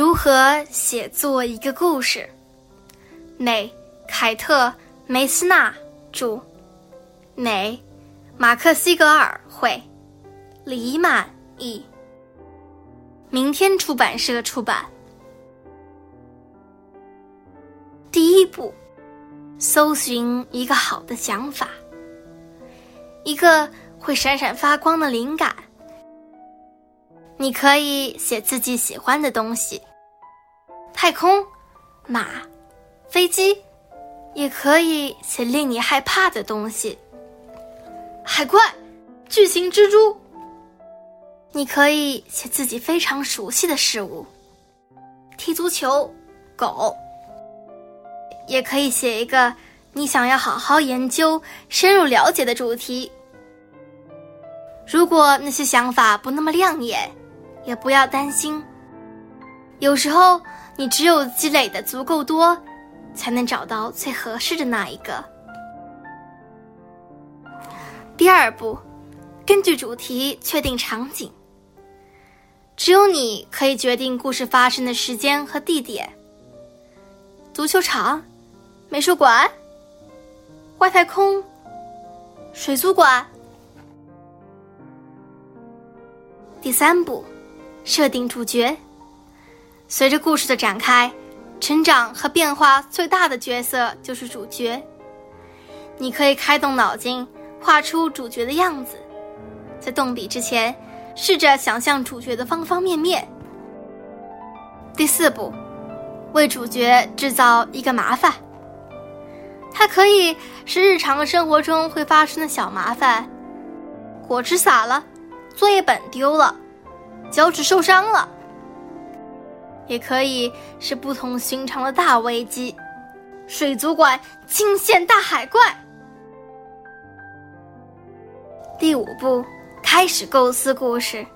如何写作一个故事？美，凯特·梅斯纳著，美，马克·西格尔绘，李满译。明天出版社出版。第一步，搜寻一个好的想法，一个会闪闪发光的灵感。你可以写自己喜欢的东西，太空、马、飞机，也可以写令你害怕的东西，海怪、巨型蜘蛛。你可以写自己非常熟悉的事物，踢足球、狗。也可以写一个你想要好好研究、深入了解的主题。如果那些想法不那么亮眼。也不要担心，有时候你只有积累的足够多，才能找到最合适的那一个。第二步，根据主题确定场景。只有你可以决定故事发生的时间和地点。足球场、美术馆、外太空、水族馆。第三步。设定主角，随着故事的展开、成长和变化，最大的角色就是主角。你可以开动脑筋，画出主角的样子，在动笔之前，试着想象主角的方方面面。第四步，为主角制造一个麻烦。它可以是日常生活中会发生的小麻烦，果汁洒了，作业本丢了。脚趾受伤了，也可以是不同寻常的大危机，水族馆惊现大海怪。第五步，开始构思故事。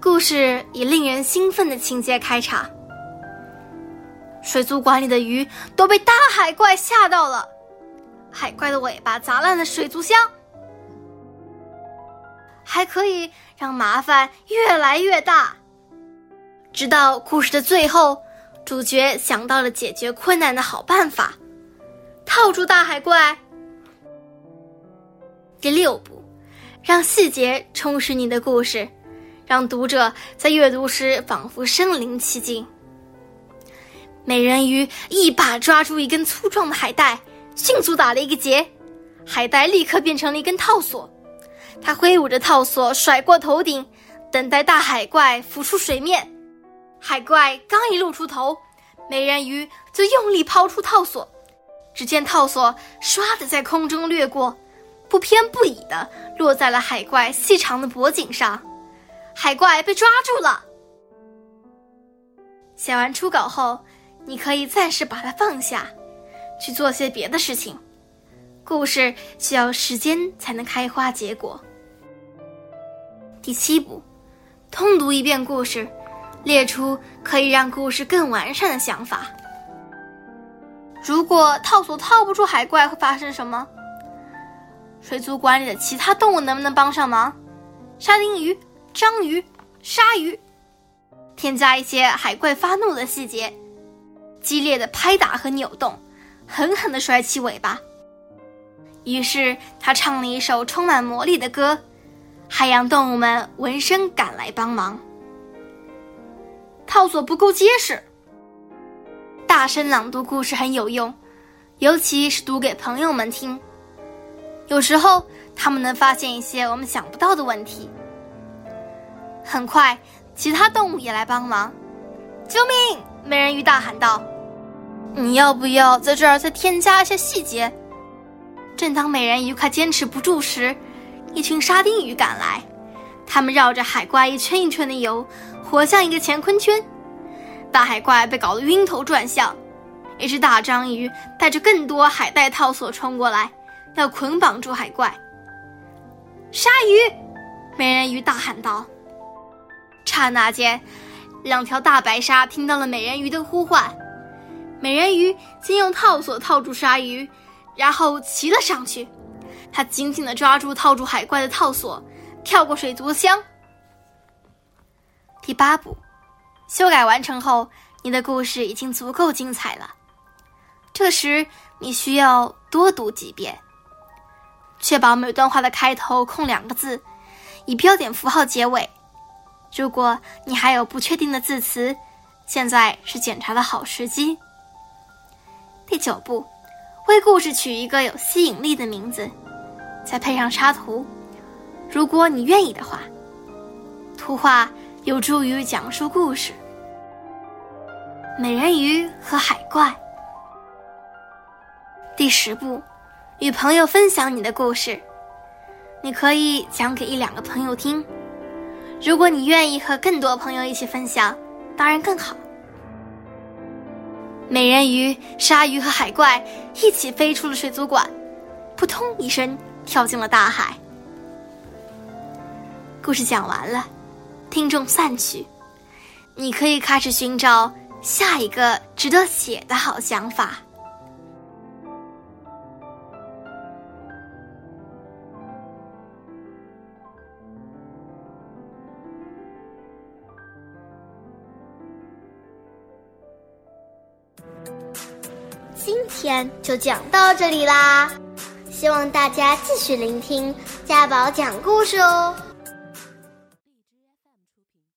故事以令人兴奋的情节开场。水族馆里的鱼都被大海怪吓到了，海怪的尾巴砸烂了水族箱。还可以让麻烦越来越大，直到故事的最后，主角想到了解决困难的好办法，套住大海怪。第六步，让细节充实你的故事，让读者在阅读时仿佛身临其境。美人鱼一把抓住一根粗壮的海带，迅速打了一个结，海带立刻变成了一根套索。他挥舞着套索甩过头顶，等待大海怪浮出水面。海怪刚一露出头，美人鱼就用力抛出套索。只见套索唰的在空中掠过，不偏不倚的落在了海怪细长的脖颈上。海怪被抓住了。写完初稿后，你可以暂时把它放下，去做些别的事情。故事需要时间才能开花结果。第七步，通读一遍故事，列出可以让故事更完善的想法。如果套索套不住海怪，会发生什么？水族馆里的其他动物能不能帮上忙？沙丁鱼、章鱼、鲨鱼，添加一些海怪发怒的细节，激烈的拍打和扭动，狠狠的甩起尾巴。于是他唱了一首充满魔力的歌。海洋动物们闻声赶来帮忙。套索不够结实，大声朗读故事很有用，尤其是读给朋友们听。有时候他们能发现一些我们想不到的问题。很快，其他动物也来帮忙。救命！美人鱼大喊道：“你要不要在这儿再添加一些细节？”正当美人鱼快坚持不住时，一群沙丁鱼赶来，它们绕着海怪一圈一圈的游，活像一个乾坤圈。大海怪被搞得晕头转向，一只大章鱼带着更多海带套索冲过来，要捆绑住海怪。鲨鱼，美人鱼大喊道。刹那间，两条大白鲨听到了美人鱼的呼唤，美人鱼先用套索套住鲨鱼，然后骑了上去。她紧紧地抓住套住海怪的套索，跳过水族箱。第八步，修改完成后，你的故事已经足够精彩了。这时，你需要多读几遍，确保每段话的开头空两个字，以标点符号结尾。如果你还有不确定的字词，现在是检查的好时机。第九步，为故事取一个有吸引力的名字，再配上插图。如果你愿意的话，图画有助于讲述故事。美人鱼和海怪。第十步，与朋友分享你的故事。你可以讲给一两个朋友听。如果你愿意和更多朋友一起分享，当然更好。美人鱼、鲨鱼和海怪一起飞出了水族馆，扑通一声跳进了大海。故事讲完了，听众散去，你可以开始寻找下一个值得写的好想法。今天就讲到这里啦，希望大家继续聆听家宝讲故事哦。